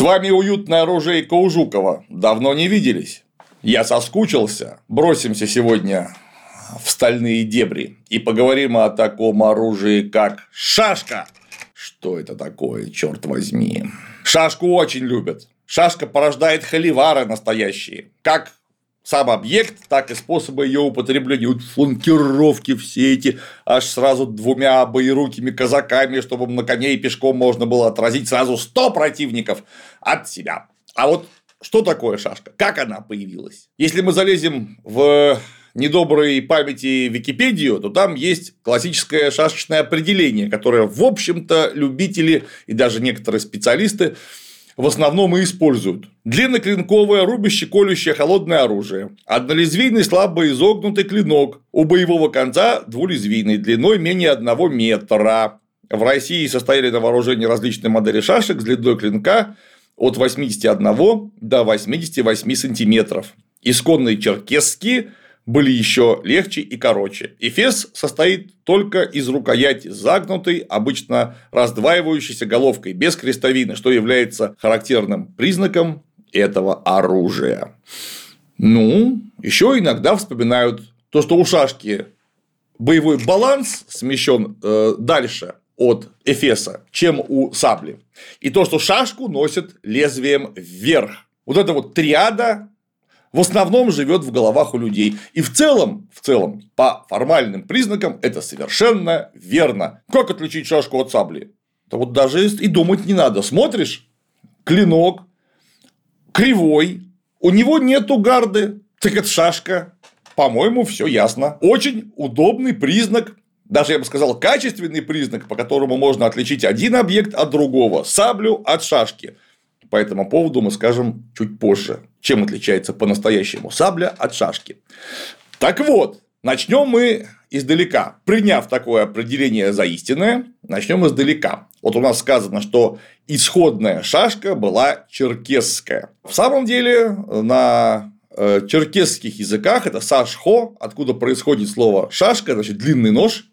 С вами уютное оружейка у Жукова. Давно не виделись. Я соскучился. Бросимся сегодня в стальные дебри и поговорим о таком оружии, как шашка. Что это такое, черт возьми? Шашку очень любят. Шашка порождает холивары настоящие. Как сам объект, так и способы ее употребления. Вот фланкировки все эти, аж сразу двумя боерукими казаками, чтобы на коне и пешком можно было отразить сразу 100 противников от себя. А вот что такое шашка? Как она появилась? Если мы залезем в недоброй памяти Википедию, то там есть классическое шашечное определение, которое, в общем-то, любители и даже некоторые специалисты в основном и используют. Длинноклинковое, рубящее, колющее холодное оружие. Однолезвийный слабо изогнутый клинок. У боевого конца двулезвийный, длиной менее 1 метра. В России состояли на вооружении различные модели шашек с длиной клинка от 81 до 88 сантиметров. Исконные черкесские были еще легче и короче. Эфес состоит только из рукояти загнутой, обычно раздваивающейся головкой, без крестовины, что является характерным признаком этого оружия. Ну, еще иногда вспоминают то, что у шашки боевой баланс смещен э, дальше от эфеса, чем у сабли. И то, что шашку носят лезвием вверх. Вот эта вот триада в основном живет в головах у людей. И в целом, в целом, по формальным признакам это совершенно верно. Как отличить шашку от сабли? Да вот даже и думать не надо. Смотришь, клинок кривой, у него нету гарды, так это шашка. По-моему, все ясно. Очень удобный признак даже, я бы сказал, качественный признак, по которому можно отличить один объект от другого, саблю от шашки. По этому поводу мы скажем чуть позже, чем отличается по-настоящему сабля от шашки. Так вот, начнем мы издалека. Приняв такое определение за истинное, начнем издалека. Вот у нас сказано, что исходная шашка была черкесская. В самом деле, на э, черкесских языках это сашхо, откуда происходит слово шашка, значит длинный нож,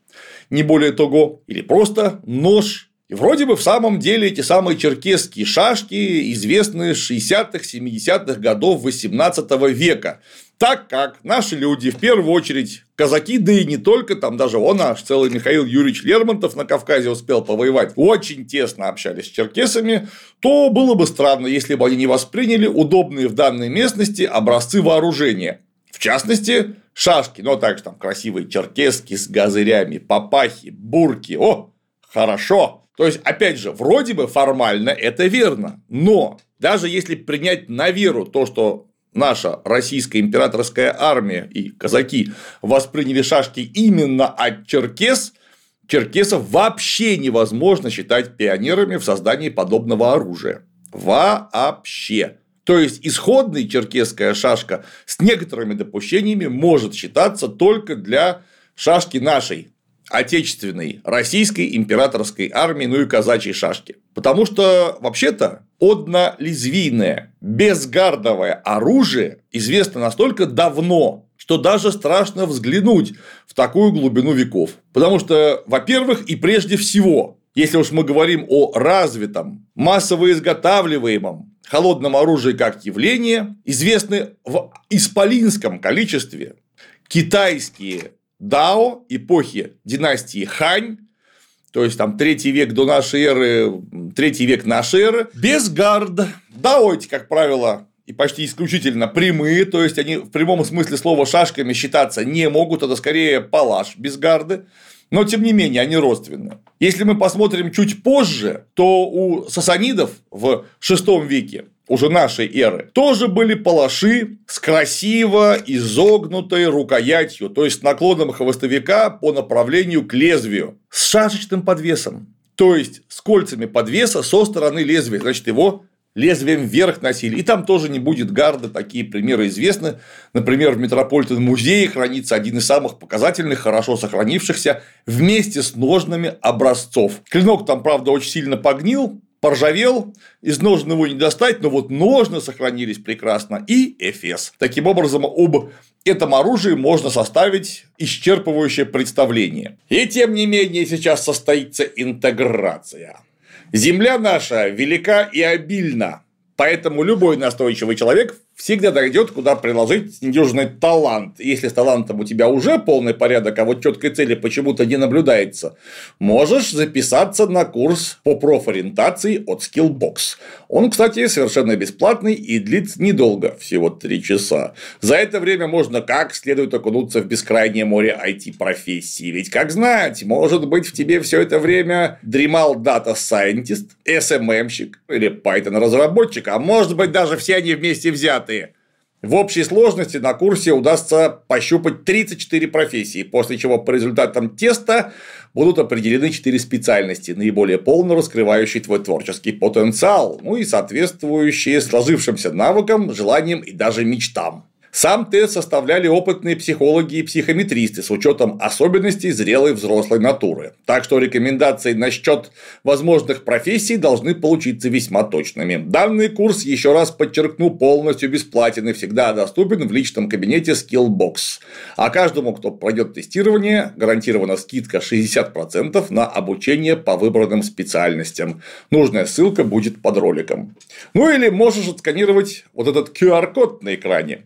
не более того, или просто нож и вроде бы в самом деле эти самые черкесские шашки известны с 60-х, 70-х годов 18 века. Так как наши люди, в первую очередь казаки, да и не только, там даже он наш целый Михаил Юрьевич Лермонтов на Кавказе успел повоевать, очень тесно общались с черкесами, то было бы странно, если бы они не восприняли удобные в данной местности образцы вооружения. В частности, шашки, ну, а также там красивые черкески с газырями, папахи, бурки. О, хорошо! То есть, опять же, вроде бы формально это верно, но даже если принять на веру то, что наша российская императорская армия и казаки восприняли шашки именно от черкес, черкесов вообще невозможно считать пионерами в создании подобного оружия. Вообще. То есть исходная черкесская шашка с некоторыми допущениями может считаться только для шашки нашей отечественной российской императорской армии, ну и казачьей шашки. Потому что, вообще-то, однолезвийное, безгардовое оружие известно настолько давно, что даже страшно взглянуть в такую глубину веков. Потому что, во-первых, и прежде всего, если уж мы говорим о развитом, массово изготавливаемом холодном оружии как явление, известны в исполинском количестве китайские Дао эпохи династии Хань, то есть там третий век до нашей эры, третий век нашей эры, без гард. Дао эти, как правило, и почти исключительно прямые, то есть они в прямом смысле слова шашками считаться не могут, это скорее палаш без гарды. Но, тем не менее, они родственны. Если мы посмотрим чуть позже, то у сасанидов в VI веке уже нашей эры, тоже были палаши с красиво изогнутой рукоятью, то есть наклоном хвостовика по направлению к лезвию, с шашечным подвесом, то есть с кольцами подвеса со стороны лезвия, значит, его лезвием вверх носили. И там тоже не будет гарда, такие примеры известны. Например, в Метрополитен музее хранится один из самых показательных, хорошо сохранившихся вместе с ножными образцов. Клинок там, правда, очень сильно погнил, поржавел, из ножен его не достать, но вот ножны сохранились прекрасно и Эфес. Таким образом, об этом оружии можно составить исчерпывающее представление. И тем не менее сейчас состоится интеграция. Земля наша велика и обильна, Поэтому любой настойчивый человек всегда найдет, куда приложить недюжинный талант. Если с талантом у тебя уже полный порядок, а вот четкой цели почему-то не наблюдается, можешь записаться на курс по профориентации от Skillbox. Он, кстати, совершенно бесплатный и длится недолго, всего 3 часа. За это время можно как следует окунуться в бескрайнее море IT-профессий. Ведь, как знать, может быть, в тебе все это время дремал data scientist, SMM-щик или Python-разработчик, а может быть, даже все они вместе взятые. В общей сложности на курсе удастся пощупать 34 профессии, после чего по результатам теста будут определены 4 специальности, наиболее полно раскрывающие твой творческий потенциал, ну и соответствующие сложившимся навыкам, желаниям и даже мечтам. Сам тест составляли опытные психологи и психометристы с учетом особенностей зрелой взрослой натуры. Так что рекомендации насчет возможных профессий должны получиться весьма точными. Данный курс, еще раз подчеркну, полностью бесплатен и всегда доступен в личном кабинете Skillbox. А каждому, кто пройдет тестирование, гарантирована скидка 60% на обучение по выбранным специальностям. Нужная ссылка будет под роликом. Ну или можешь отсканировать вот этот QR-код на экране.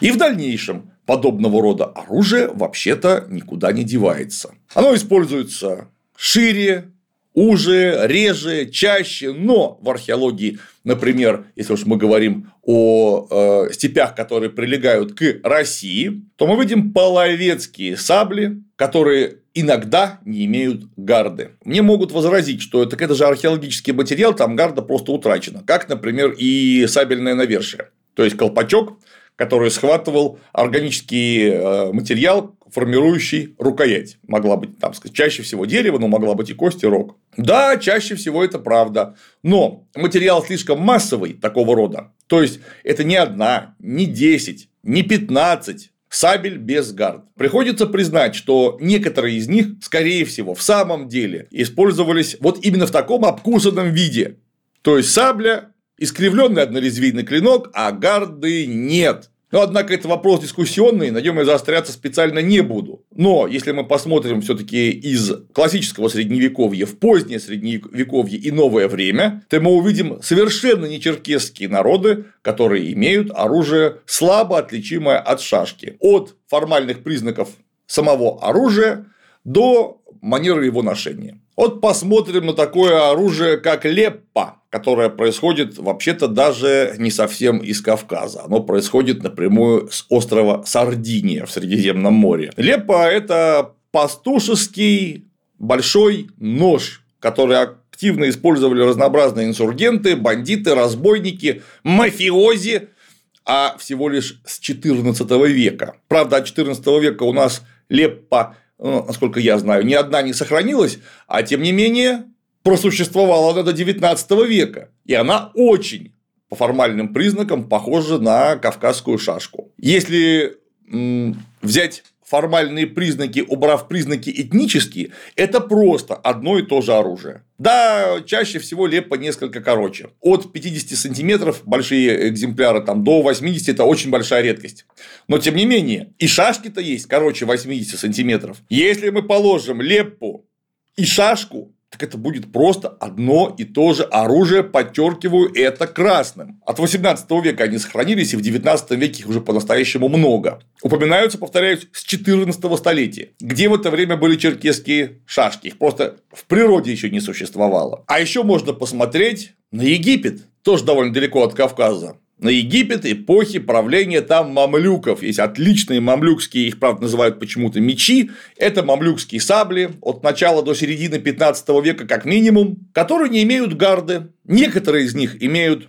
И в дальнейшем подобного рода оружие вообще-то никуда не девается. Оно используется шире, уже, реже, чаще, но в археологии, например, если уж мы говорим о э, степях, которые прилегают к России, то мы видим половецкие сабли, которые иногда не имеют гарды. Мне могут возразить, что это, это же археологический материал, там гарда просто утрачена, как, например, и сабельное навершие. То есть колпачок который схватывал органический э, материал, формирующий рукоять. Могла быть, там, сказать, чаще всего дерево, но могла быть и кость, и рог. Да, чаще всего это правда. Но материал слишком массовый такого рода. То есть, это не одна, не 10, не 15 сабель без гард. Приходится признать, что некоторые из них, скорее всего, в самом деле использовались вот именно в таком обкусанном виде. То есть сабля искривленный однорезвийный клинок, а гарды нет. Но, однако, это вопрос дискуссионный, на нем я заостряться специально не буду. Но, если мы посмотрим все таки из классического средневековья в позднее средневековье и новое время, то мы увидим совершенно не черкесские народы, которые имеют оружие слабо отличимое от шашки. От формальных признаков самого оружия до манеры его ношения. Вот посмотрим на такое оружие, как леппа, которое происходит вообще-то даже не совсем из Кавказа. Оно происходит напрямую с острова Сардиния в Средиземном море. Леппа – это пастушеский большой нож, который активно использовали разнообразные инсургенты, бандиты, разбойники, мафиози, а всего лишь с XIV века. Правда, от XIV века у нас Леппа ну, насколько я знаю, ни одна не сохранилась, а тем не менее просуществовала она до 19 века. И она очень по формальным признакам похожа на кавказскую шашку. Если взять формальные признаки, убрав признаки этнические, это просто одно и то же оружие. Да, чаще всего лепа несколько короче. От 50 сантиметров большие экземпляры там, до 80 это очень большая редкость. Но тем не менее, и шашки-то есть короче 80 сантиметров. Если мы положим леппу и шашку так это будет просто одно и то же оружие, подчеркиваю это красным. От 18 века они сохранились, и в 19 веке их уже по-настоящему много. Упоминаются, повторяюсь, с 14 столетия. Где в это время были черкесские шашки? Их просто в природе еще не существовало. А еще можно посмотреть на Египет, тоже довольно далеко от Кавказа на Египет эпохи правления там мамлюков. Есть отличные мамлюкские, их, правда, называют почему-то мечи. Это мамлюкские сабли от начала до середины 15 века как минимум, которые не имеют гарды. Некоторые из них имеют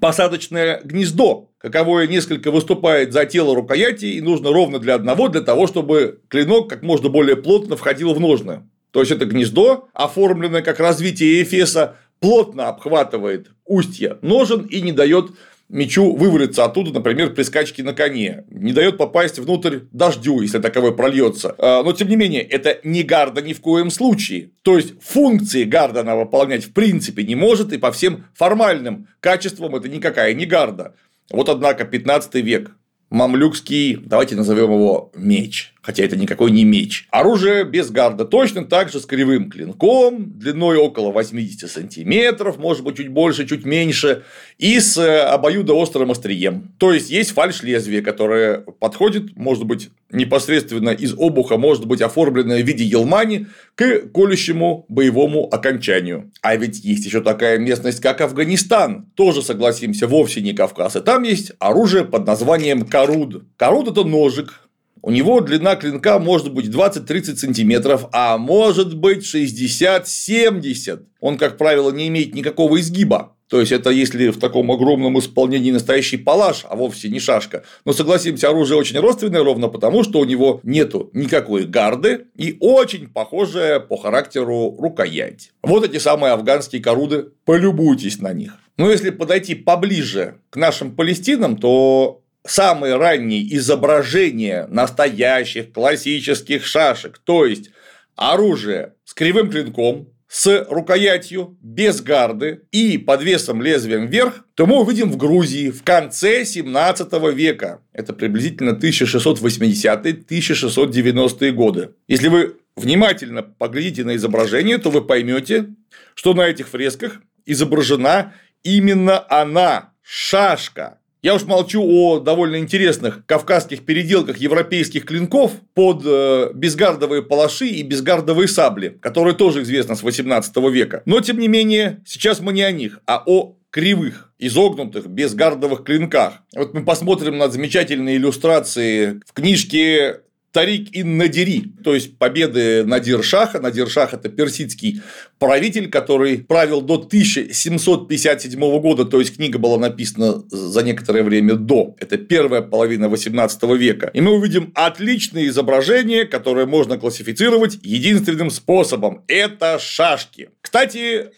посадочное гнездо, каковое несколько выступает за тело рукояти и нужно ровно для одного, для того, чтобы клинок как можно более плотно входил в ножны. То есть это гнездо, оформленное как развитие эфеса, плотно обхватывает устье ножен и не дает мечу вывалиться оттуда, например, при скачке на коне. Не дает попасть внутрь дождю, если таковой прольется. А, но, тем не менее, это не гарда ни в коем случае. То есть, функции гарда она выполнять в принципе не может, и по всем формальным качествам это никакая не гарда. Вот, однако, 15 век, мамлюкский, давайте назовем его меч. Хотя это никакой не меч. Оружие без гарда точно так же с кривым клинком, длиной около 80 сантиметров, может быть, чуть больше, чуть меньше, и с э, обоюдоострым острием. То есть, есть фальш-лезвие, которое подходит, может быть, непосредственно из обуха, может быть, оформленное в виде елмани к колющему боевому окончанию. А ведь есть еще такая местность, как Афганистан, тоже, согласимся, вовсе не Кавказ, и там есть оружие под названием Каруд. Каруд – это ножик, у него длина клинка может быть 20-30 сантиметров, а может быть 60-70. Он, как правило, не имеет никакого изгиба. То есть, это если в таком огромном исполнении настоящий палаш, а вовсе не шашка. Но согласимся, оружие очень родственное ровно потому, что у него нету никакой гарды и очень похожая по характеру рукоять. Вот эти самые афганские коруды, полюбуйтесь на них. Но если подойти поближе к нашим палестинам, то самые ранние изображения настоящих классических шашек, то есть оружие с кривым клинком, с рукоятью, без гарды и подвесом лезвием вверх, то мы увидим в Грузии в конце 17 века. Это приблизительно 1680-1690-е годы. Если вы внимательно поглядите на изображение, то вы поймете, что на этих фресках изображена именно она, шашка. Я уж молчу о довольно интересных кавказских переделках европейских клинков под э, безгардовые палаши и безгардовые сабли, которые тоже известны с 18 века. Но, тем не менее, сейчас мы не о них, а о кривых, изогнутых, безгардовых клинках. Вот мы посмотрим на замечательные иллюстрации в книжке Тарик ин Надири, то есть победы Надир Шаха. Надир Шах – это персидский правитель, который правил до 1757 года, то есть книга была написана за некоторое время до. Это первая половина 18 века. И мы увидим отличные изображения, которые можно классифицировать единственным способом – это шашки. Кстати,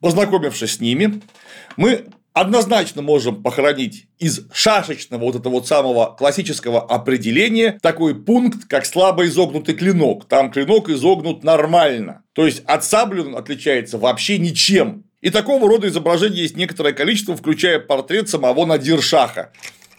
познакомившись с ними, мы однозначно можем похоронить из шашечного вот этого вот самого классического определения такой пункт, как слабо изогнутый клинок. Там клинок изогнут нормально. То есть от сабли он отличается вообще ничем. И такого рода изображений есть некоторое количество, включая портрет самого Надир Шаха.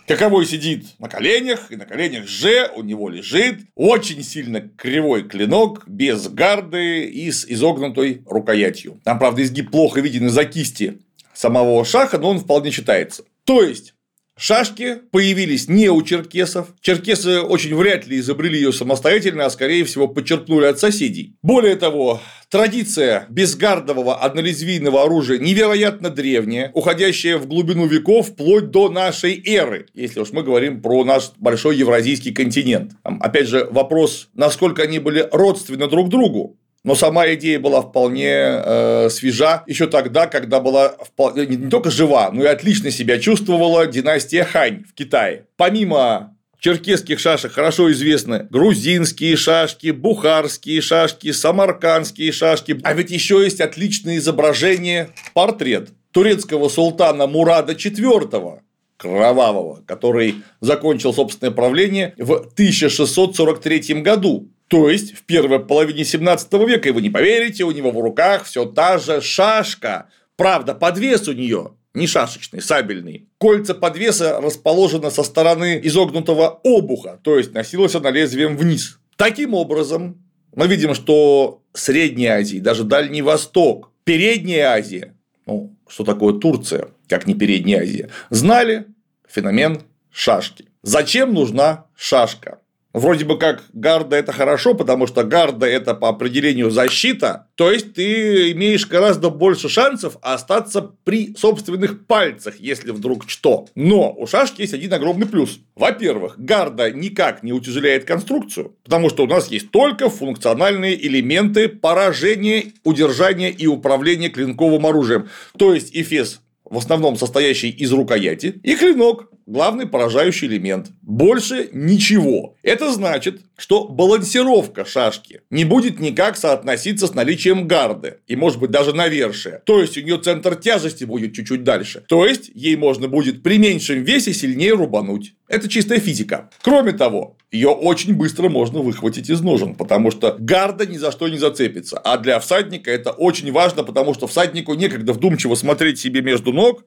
Каковой сидит на коленях, и на коленях же у него лежит очень сильно кривой клинок, без гарды и с изогнутой рукоятью. Там, правда, изгиб плохо виден из-за кисти самого шаха, но он вполне читается. То есть, Шашки появились не у черкесов. Черкесы очень вряд ли изобрели ее самостоятельно, а скорее всего подчеркнули от соседей. Более того, традиция безгардового однолезвийного оружия невероятно древняя, уходящая в глубину веков вплоть до нашей эры, если уж мы говорим про наш большой евразийский континент. Опять же, вопрос, насколько они были родственны друг другу. Но сама идея была вполне э, свежа еще тогда, когда была вполне, не только жива, но и отлично себя чувствовала династия Хань в Китае. Помимо черкесских шашек хорошо известны грузинские шашки, бухарские шашки, самаркандские шашки. А ведь еще есть отличное изображение, портрет турецкого султана Мурада IV, кровавого, который закончил собственное правление в 1643 году. То есть, в первой половине 17 века, и вы не поверите, у него в руках все та же шашка. Правда, подвес у нее не шашечный, сабельный. Кольца подвеса расположены со стороны изогнутого обуха, то есть носилась она лезвием вниз. Таким образом, мы видим, что Средняя Азия, даже Дальний Восток, Передняя Азия, ну, что такое Турция, как не Передняя Азия, знали феномен шашки. Зачем нужна шашка? Вроде бы как гарда это хорошо, потому что гарда это по определению защита, то есть ты имеешь гораздо больше шансов остаться при собственных пальцах, если вдруг что. Но у шашки есть один огромный плюс. Во-первых, гарда никак не утяжеляет конструкцию, потому что у нас есть только функциональные элементы поражения, удержания и управления клинковым оружием. То есть эфес в основном состоящий из рукояти, и клинок – главный поражающий элемент. Больше ничего. Это значит, что балансировка шашки не будет никак соотноситься с наличием гарды, и может быть даже навершия. То есть, у нее центр тяжести будет чуть-чуть дальше. То есть, ей можно будет при меньшем весе сильнее рубануть. Это чистая физика. Кроме того, ее очень быстро можно выхватить из ножен, потому что гарда ни за что не зацепится. А для всадника это очень важно, потому что всаднику некогда вдумчиво смотреть себе между ног,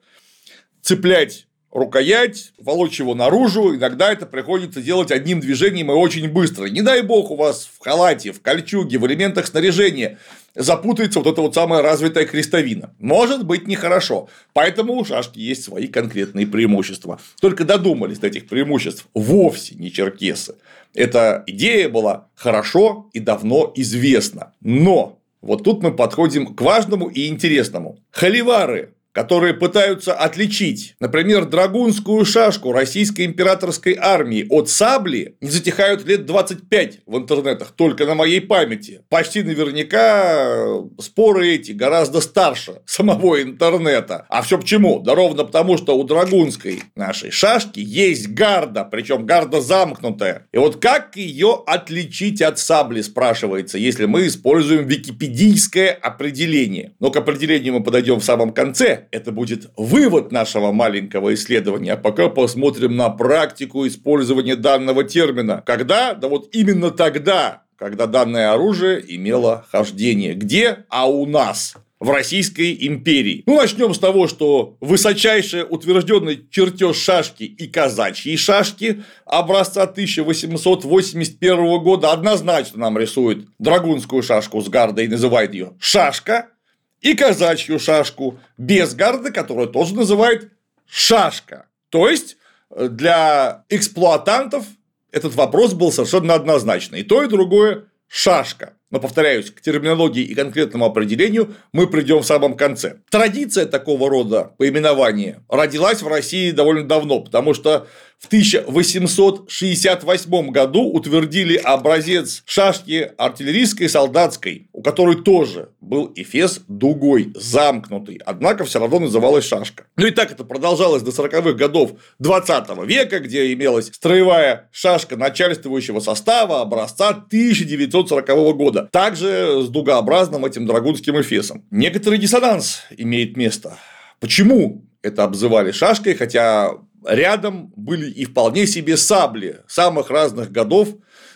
цеплять рукоять, волочь его наружу, иногда это приходится делать одним движением и очень быстро. Не дай бог у вас в халате, в кольчуге, в элементах снаряжения запутается вот эта вот самая развитая крестовина. Может быть нехорошо. Поэтому у шашки есть свои конкретные преимущества. Только додумались до этих преимуществ вовсе не черкесы. Эта идея была хорошо и давно известна. Но вот тут мы подходим к важному и интересному. Холивары которые пытаются отличить, например, драгунскую шашку российской императорской армии от сабли, не затихают лет 25 в интернетах, только на моей памяти. Почти наверняка споры эти гораздо старше самого интернета. А все почему? Да ровно потому, что у драгунской нашей шашки есть гарда, причем гарда замкнутая. И вот как ее отличить от сабли, спрашивается, если мы используем википедийское определение. Но к определению мы подойдем в самом конце, это будет вывод нашего маленького исследования. А пока посмотрим на практику использования данного термина. Когда? Да вот именно тогда, когда данное оружие имело хождение. Где? А у нас в Российской империи. Ну, начнем с того, что высочайший утвержденный чертеж шашки и казачьей шашки образца 1881 года однозначно нам рисует драгунскую шашку с гардой и называет ее шашка и казачью шашку без гарды, которую тоже называют шашка. То есть э, для эксплуатантов этот вопрос был совершенно однозначный. И то, и другое шашка. Но, повторяюсь, к терминологии и конкретному определению мы придем в самом конце. Традиция такого рода поименования родилась в России довольно давно, потому что в 1868 году утвердили образец шашки артиллерийской и солдатской, у которой тоже был эфес дугой, замкнутый, однако все равно называлась шашка. Ну и так это продолжалось до 40-х годов 20 века, где имелась строевая шашка начальствующего состава образца 1940 года, также с дугообразным этим драгунским эфесом. Некоторый диссонанс имеет место. Почему это обзывали шашкой, хотя рядом были и вполне себе сабли самых разных годов,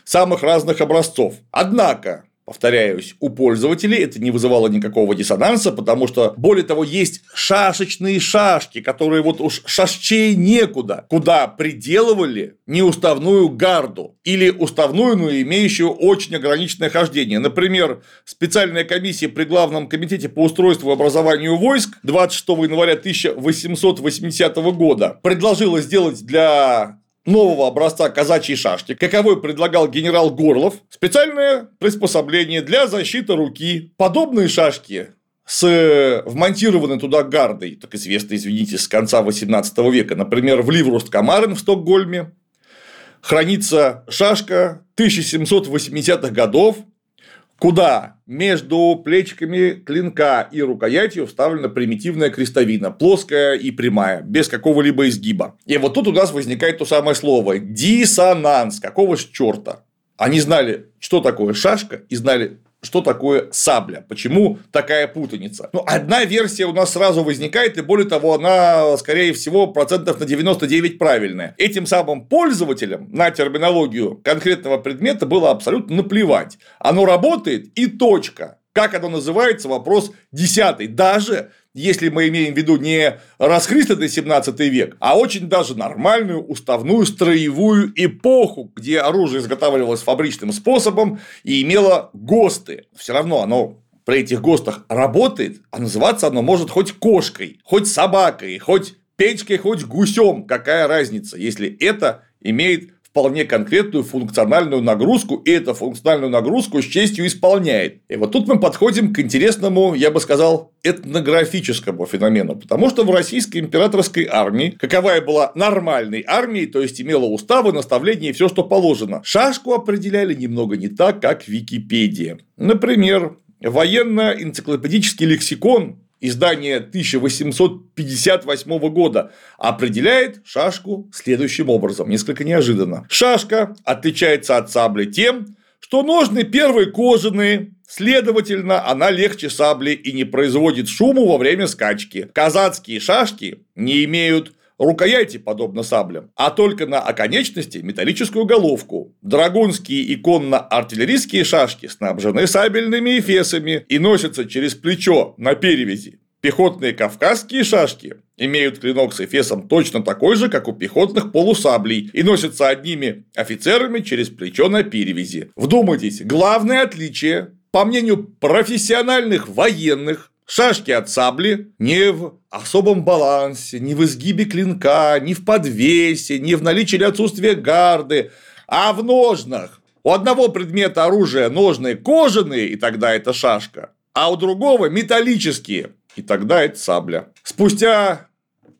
самых разных образцов. Однако, Повторяюсь, у пользователей это не вызывало никакого диссонанса, потому что, более того, есть шашечные шашки, которые вот уж шашчей некуда, куда приделывали неуставную гарду или уставную, но имеющую очень ограниченное хождение. Например, специальная комиссия при Главном комитете по устройству и образованию войск 26 января 1880 года предложила сделать для нового образца казачьей шашки, каковой предлагал генерал Горлов, специальное приспособление для защиты руки. Подобные шашки с вмонтированной туда гардой, так известно, извините, с конца 18 века, например, в Ливруст Камарен в Стокгольме, хранится шашка 1780-х годов, куда между плечиками клинка и рукоятью вставлена примитивная крестовина, плоская и прямая, без какого-либо изгиба. И вот тут у нас возникает то самое слово – диссонанс. Какого ж черта? Они знали, что такое шашка, и знали, что такое сабля, почему такая путаница. Ну, одна версия у нас сразу возникает, и более того, она, скорее всего, процентов на 99 правильная. Этим самым пользователям на терминологию конкретного предмета было абсолютно наплевать. Оно работает и точка. Как оно называется, вопрос десятый. Даже если мы имеем в виду не расхристанный 17 век, а очень даже нормальную уставную строевую эпоху, где оружие изготавливалось фабричным способом и имело ГОСТы. Все равно оно при этих ГОСТах работает, а называться оно может хоть кошкой, хоть собакой, хоть печкой, хоть гусем. Какая разница, если это имеет вполне конкретную функциональную нагрузку, и эту функциональную нагрузку с честью исполняет. И вот тут мы подходим к интересному, я бы сказал, этнографическому феномену, потому что в российской императорской армии, каковая была нормальной армией, то есть имела уставы, наставления и все, что положено, шашку определяли немного не так, как Википедия. Например, военно-энциклопедический лексикон издание 1858 года определяет шашку следующим образом, несколько неожиданно. Шашка отличается от сабли тем, что ножны первые кожаные, следовательно, она легче сабли и не производит шуму во время скачки. Казацкие шашки не имеют рукояти, подобно саблям, а только на оконечности металлическую головку. Драгунские и конно-артиллерийские шашки снабжены сабельными эфесами и носятся через плечо на перевязи. Пехотные кавказские шашки имеют клинок с эфесом точно такой же, как у пехотных полусаблей, и носятся одними офицерами через плечо на перевязи. Вдумайтесь, главное отличие, по мнению профессиональных военных, Шашки от сабли не в особом балансе, не в изгибе клинка, не в подвесе, не в наличии или отсутствии гарды, а в ножнах. У одного предмета оружия ножные кожаные, и тогда это шашка, а у другого металлические, и тогда это сабля. Спустя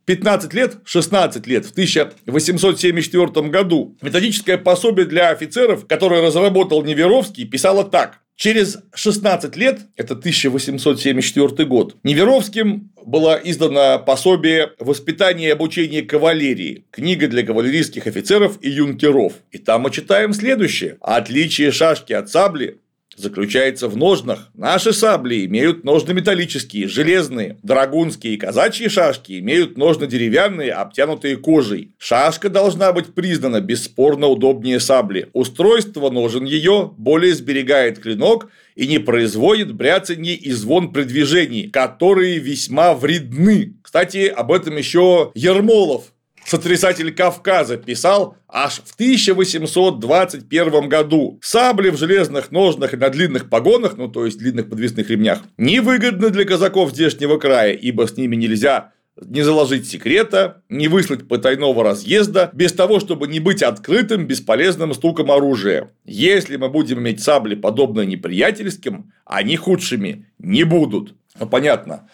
15 лет, 16 лет, в 1874 году методическое пособие для офицеров, которое разработал Неверовский, писало так. Через 16 лет, это 1874 год, Неверовским было издано пособие «Воспитание и обучение кавалерии», книга для кавалерийских офицеров и юнкеров. И там мы читаем следующее. Отличие шашки от сабли заключается в ножнах. Наши сабли имеют ножны металлические, железные. Драгунские и казачьи шашки имеют ножны деревянные, обтянутые кожей. Шашка должна быть признана бесспорно удобнее сабли. Устройство ножен ее более сберегает клинок и не производит бряцанье и звон при движении, которые весьма вредны. Кстати, об этом еще Ермолов сотрясатель Кавказа, писал аж в 1821 году. Сабли в железных ножнах и на длинных погонах, ну то есть длинных подвесных ремнях, невыгодны для казаков здешнего края, ибо с ними нельзя не заложить секрета, не выслать потайного разъезда, без того, чтобы не быть открытым, бесполезным стуком оружия. Если мы будем иметь сабли, подобные неприятельским, они худшими не будут. Ну, понятно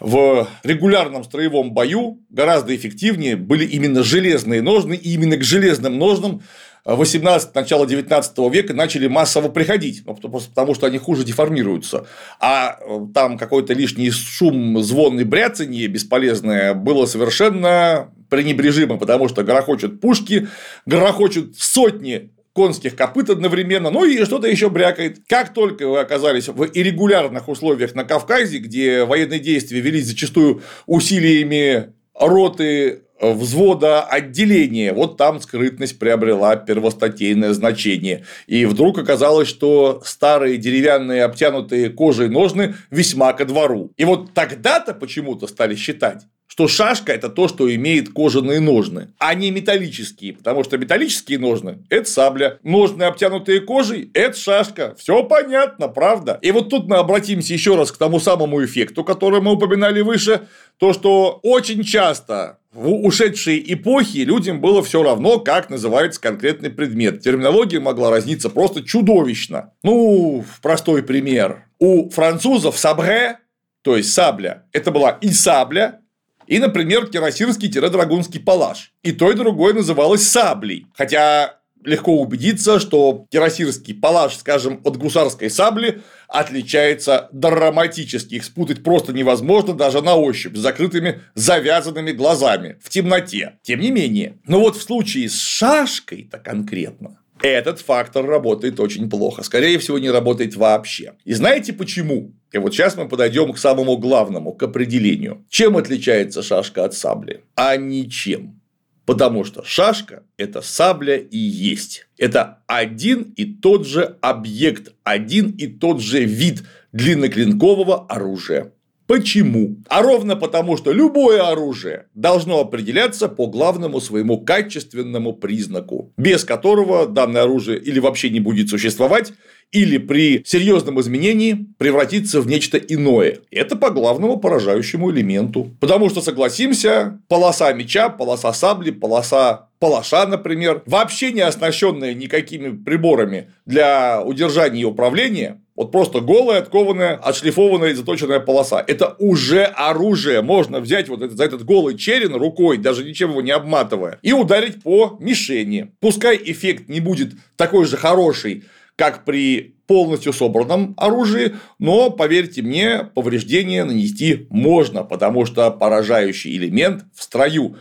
в регулярном строевом бою гораздо эффективнее были именно железные ножны, и именно к железным ножнам 18 начало 19 века начали массово приходить, ну, просто потому что они хуже деформируются. А э, там какой-то лишний шум, звон и бряцанье бесполезное было совершенно пренебрежимо, потому что грохочут пушки, грохочут сотни конских копыт одновременно, ну и что-то еще брякает. Как только вы оказались в иррегулярных условиях на Кавказе, где военные действия велись зачастую усилиями роты взвода отделения, вот там скрытность приобрела первостатейное значение. И вдруг оказалось, что старые деревянные обтянутые кожей ножны весьма ко двору. И вот тогда-то почему-то стали считать, что шашка – это то, что имеет кожаные ножны, а не металлические, потому что металлические ножны – это сабля, ножны, обтянутые кожей – это шашка. Все понятно, правда? И вот тут мы обратимся еще раз к тому самому эффекту, который мы упоминали выше, то, что очень часто в ушедшие эпохи людям было все равно, как называется конкретный предмет. Терминология могла разниться просто чудовищно. Ну, простой пример. У французов сабре, то есть сабля, это была и сабля, и, например, кирасирский-драгунский палаш. И то, и другое называлось саблей. Хотя легко убедиться, что кирасирский палаш, скажем, от гусарской сабли отличается драматически. Их спутать просто невозможно даже на ощупь, с закрытыми завязанными глазами, в темноте. Тем не менее. Но вот в случае с шашкой-то конкретно, этот фактор работает очень плохо. Скорее всего, не работает вообще. И знаете почему? И вот сейчас мы подойдем к самому главному, к определению. Чем отличается шашка от сабли? А ничем. Потому что шашка – это сабля и есть. Это один и тот же объект, один и тот же вид длинноклинкового оружия. Почему? А ровно потому, что любое оружие должно определяться по главному своему качественному признаку, без которого данное оружие или вообще не будет существовать, или при серьезном изменении превратиться в нечто иное. Это по главному поражающему элементу. Потому что, согласимся, полоса меча, полоса сабли, полоса палаша, например, вообще не оснащенная никакими приборами для удержания и управления, вот просто голая, откованная, отшлифованная и заточенная полоса. Это уже оружие. Можно взять вот этот, за этот голый черен рукой, даже ничем его не обматывая, и ударить по мишени. Пускай эффект не будет такой же хороший, как при полностью собранном оружии, но, поверьте мне, повреждения нанести можно, потому что поражающий элемент в строю.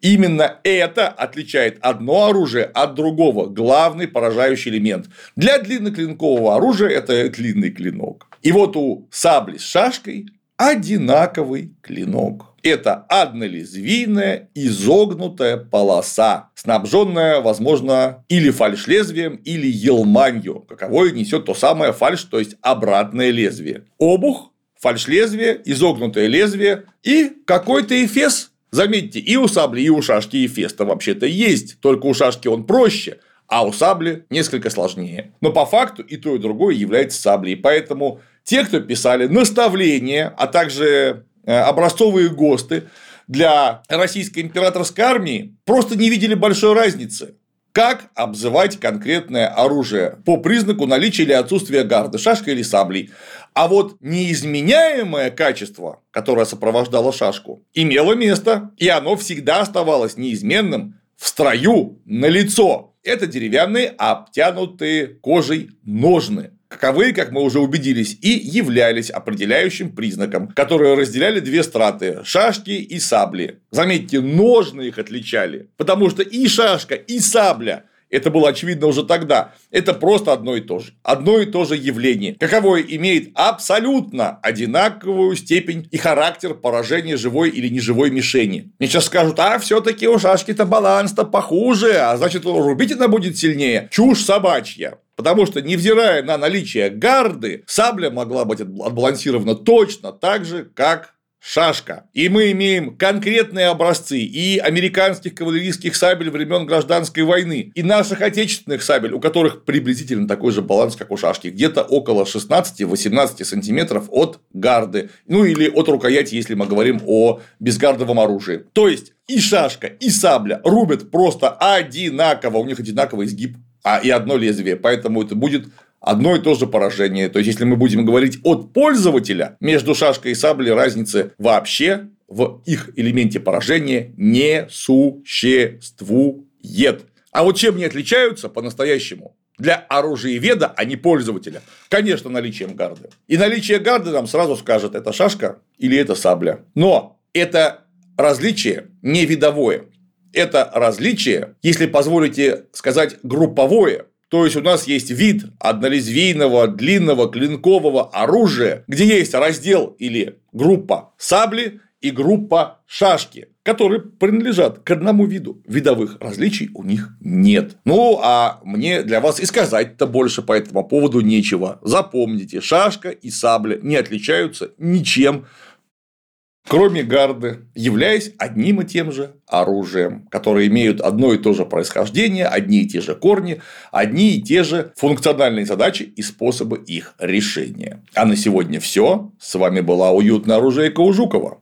Именно это отличает одно оружие от другого. Главный поражающий элемент. Для длинноклинкового оружия это длинный клинок. И вот у сабли с шашкой одинаковый клинок. Это однолезвийная изогнутая полоса, снабженная, возможно, или фальш-лезвием, или елманью, каковое несет то самое фальш, то есть обратное лезвие. Обух фальш-лезвие, изогнутое лезвие и какой-то эфес. Заметьте, и у сабли, и у шашки эфес-то вообще-то есть, только у шашки он проще, а у сабли несколько сложнее. Но по факту и то, и другое является саблей. Поэтому те, кто писали наставления, а также э, образцовые ГОСТы для российской императорской армии, просто не видели большой разницы. Как обзывать конкретное оружие по признаку наличия или отсутствия гарды, шашкой или саблей. А вот неизменяемое качество, которое сопровождало шашку, имело место, и оно всегда оставалось неизменным в строю, на лицо. Это деревянные, обтянутые кожей ножны. Каковые, как мы уже убедились, и являлись определяющим признаком, которые разделяли две страты – шашки и сабли. Заметьте, ножны их отличали, потому что и шашка, и сабля это было очевидно уже тогда. Это просто одно и то же. Одно и то же явление. Каковое имеет абсолютно одинаковую степень и характер поражения живой или неживой мишени. Мне сейчас скажут, а все-таки у шашки-то баланс-то похуже, а значит, рубить она будет сильнее. Чушь собачья. Потому что, невзирая на наличие гарды, сабля могла быть отбалансирована точно так же, как шашка. И мы имеем конкретные образцы и американских кавалерийских сабель времен гражданской войны, и наших отечественных сабель, у которых приблизительно такой же баланс, как у шашки, где-то около 16-18 сантиметров от гарды, ну или от рукояти, если мы говорим о безгардовом оружии. То есть и шашка, и сабля рубят просто одинаково, у них одинаковый изгиб, а и одно лезвие, поэтому это будет одно и то же поражение. То есть, если мы будем говорить от пользователя, между шашкой и саблей разницы вообще в их элементе поражения не существует. А вот чем они отличаются по-настоящему? Для оружиеведа, а не пользователя. Конечно, наличием гарды. И наличие гарды нам сразу скажет, это шашка или это сабля. Но это различие не видовое. Это различие, если позволите сказать, групповое. То есть у нас есть вид однолезвийного длинного клинкового оружия, где есть раздел или группа сабли и группа шашки, которые принадлежат к одному виду. Видовых различий у них нет. Ну, а мне для вас и сказать-то больше по этому поводу нечего. Запомните, шашка и сабля не отличаются ничем кроме гарды, являясь одним и тем же оружием, которые имеют одно и то же происхождение, одни и те же корни, одни и те же функциональные задачи и способы их решения. А на сегодня все. С вами была уютное оружие Жукова.